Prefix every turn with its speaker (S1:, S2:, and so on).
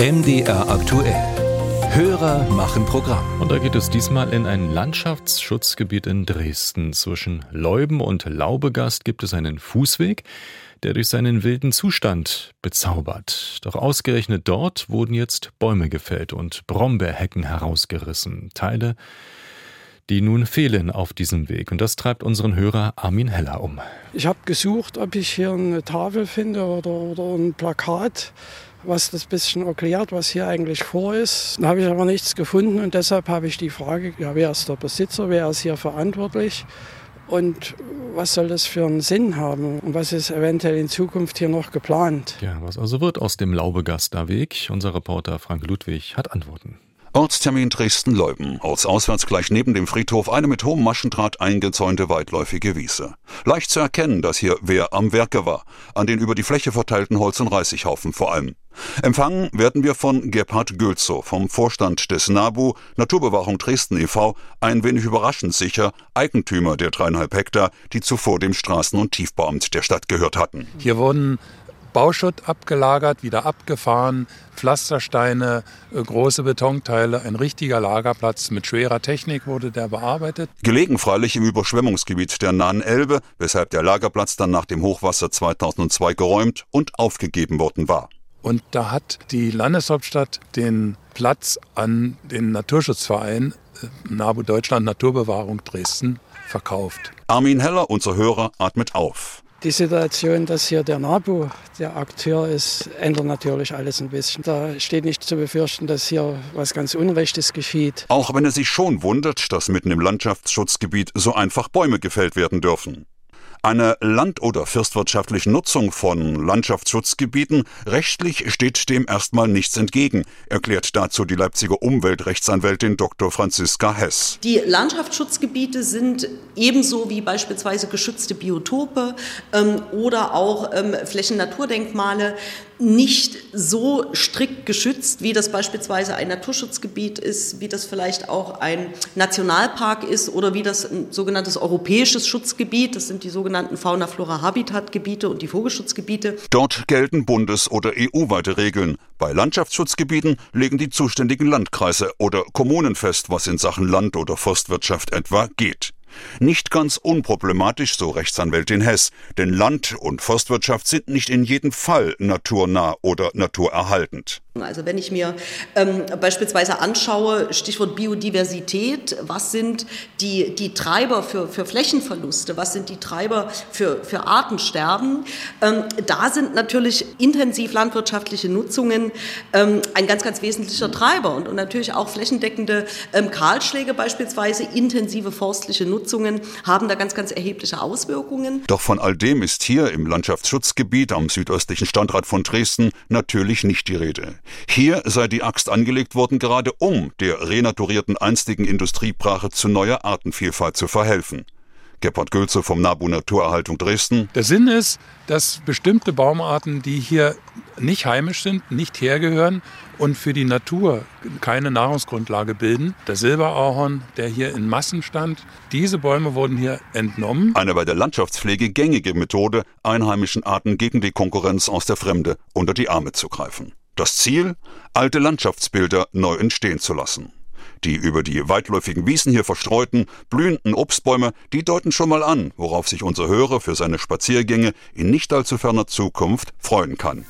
S1: MDR aktuell. Hörer machen Programm.
S2: Und da geht es diesmal in ein Landschaftsschutzgebiet in Dresden. Zwischen Leuben und Laubegast gibt es einen Fußweg, der durch seinen wilden Zustand bezaubert. Doch ausgerechnet dort wurden jetzt Bäume gefällt und Brombeerhecken herausgerissen. Teile, die nun fehlen auf diesem Weg. Und das treibt unseren Hörer Armin Heller um.
S3: Ich habe gesucht, ob ich hier eine Tafel finde oder, oder ein Plakat was das bisschen erklärt, was hier eigentlich vor ist. Da habe ich aber nichts gefunden und deshalb habe ich die Frage, ja, wer ist der Besitzer, wer ist hier verantwortlich und was soll das für einen Sinn haben und was ist eventuell in Zukunft hier noch geplant.
S2: Ja, was also wird aus dem Laubegaster Weg? Unser Reporter Frank Ludwig hat Antworten.
S4: Ortstermin Dresden-Leuben. Ortsauswärts gleich neben dem Friedhof eine mit hohem Maschendraht eingezäunte weitläufige Wiese. Leicht zu erkennen, dass hier wer am Werke war. An den über die Fläche verteilten Holz- und Reisighaufen vor allem. Empfangen werden wir von Gebhard Gülzow vom Vorstand des NABU Naturbewahrung Dresden e.V., ein wenig überraschend sicher Eigentümer der dreieinhalb Hektar, die zuvor dem Straßen- und Tiefbauamt der Stadt gehört hatten.
S5: Hier wurden Bauschutt abgelagert, wieder abgefahren, Pflastersteine, äh, große Betonteile, ein richtiger Lagerplatz mit schwerer Technik wurde der bearbeitet.
S4: Gelegen freilich im Überschwemmungsgebiet der nahen Elbe, weshalb der Lagerplatz dann nach dem Hochwasser 2002 geräumt und aufgegeben worden war.
S5: Und da hat die Landeshauptstadt den Platz an den Naturschutzverein äh, NABU Deutschland Naturbewahrung Dresden verkauft.
S4: Armin Heller, unser Hörer, atmet auf.
S3: Die Situation, dass hier der NABU der Akteur ist, ändert natürlich alles ein bisschen. Da steht nicht zu befürchten, dass hier was ganz Unrechtes geschieht.
S4: Auch wenn er sich schon wundert, dass mitten im Landschaftsschutzgebiet so einfach Bäume gefällt werden dürfen. Eine land- oder forstwirtschaftliche Nutzung von Landschaftsschutzgebieten rechtlich steht dem erstmal nichts entgegen, erklärt dazu die Leipziger Umweltrechtsanwältin Dr. Franziska Hess.
S6: Die Landschaftsschutzgebiete sind ebenso wie beispielsweise geschützte Biotope ähm, oder auch ähm, Flächennaturdenkmale nicht so strikt geschützt, wie das beispielsweise ein Naturschutzgebiet ist, wie das vielleicht auch ein Nationalpark ist oder wie das ein sogenanntes europäisches Schutzgebiet, das sind die sogenannten Fauna-Flora-Habitat-Gebiete und die Vogelschutzgebiete.
S4: Dort gelten bundes- oder EU-weite Regeln. Bei Landschaftsschutzgebieten legen die zuständigen Landkreise oder Kommunen fest, was in Sachen Land- oder Forstwirtschaft etwa geht. Nicht ganz unproblematisch, so Rechtsanwältin Hess, denn Land- und Forstwirtschaft sind nicht in jedem Fall naturnah oder naturerhaltend.
S6: Also wenn ich mir ähm, beispielsweise anschaue, Stichwort Biodiversität, was sind die, die Treiber für, für Flächenverluste, was sind die Treiber für, für Artensterben, ähm, da sind natürlich intensiv landwirtschaftliche Nutzungen ähm, ein ganz, ganz wesentlicher Treiber und, und natürlich auch flächendeckende ähm, Kahlschläge beispielsweise, intensive forstliche Nutzungen haben da ganz, ganz erhebliche Auswirkungen.
S4: Doch von all dem ist hier im Landschaftsschutzgebiet am südöstlichen Standrand von Dresden natürlich nicht die Rede. Hier sei die Axt angelegt worden, gerade um der renaturierten einstigen Industriebrache zu neuer Artenvielfalt zu verhelfen. Gebhard Gülze vom NABU Naturerhaltung Dresden.
S5: Der Sinn ist, dass bestimmte Baumarten, die hier nicht heimisch sind, nicht hergehören und für die Natur keine Nahrungsgrundlage bilden. Der Silberahorn, der hier in Massen stand, diese Bäume wurden hier entnommen.
S4: Eine bei der Landschaftspflege gängige Methode, einheimischen Arten gegen die Konkurrenz aus der Fremde unter die Arme zu greifen. Das Ziel, alte Landschaftsbilder neu entstehen zu lassen. Die über die weitläufigen Wiesen hier verstreuten, blühenden Obstbäume, die deuten schon mal an, worauf sich unser Hörer für seine Spaziergänge in nicht allzu ferner Zukunft freuen kann.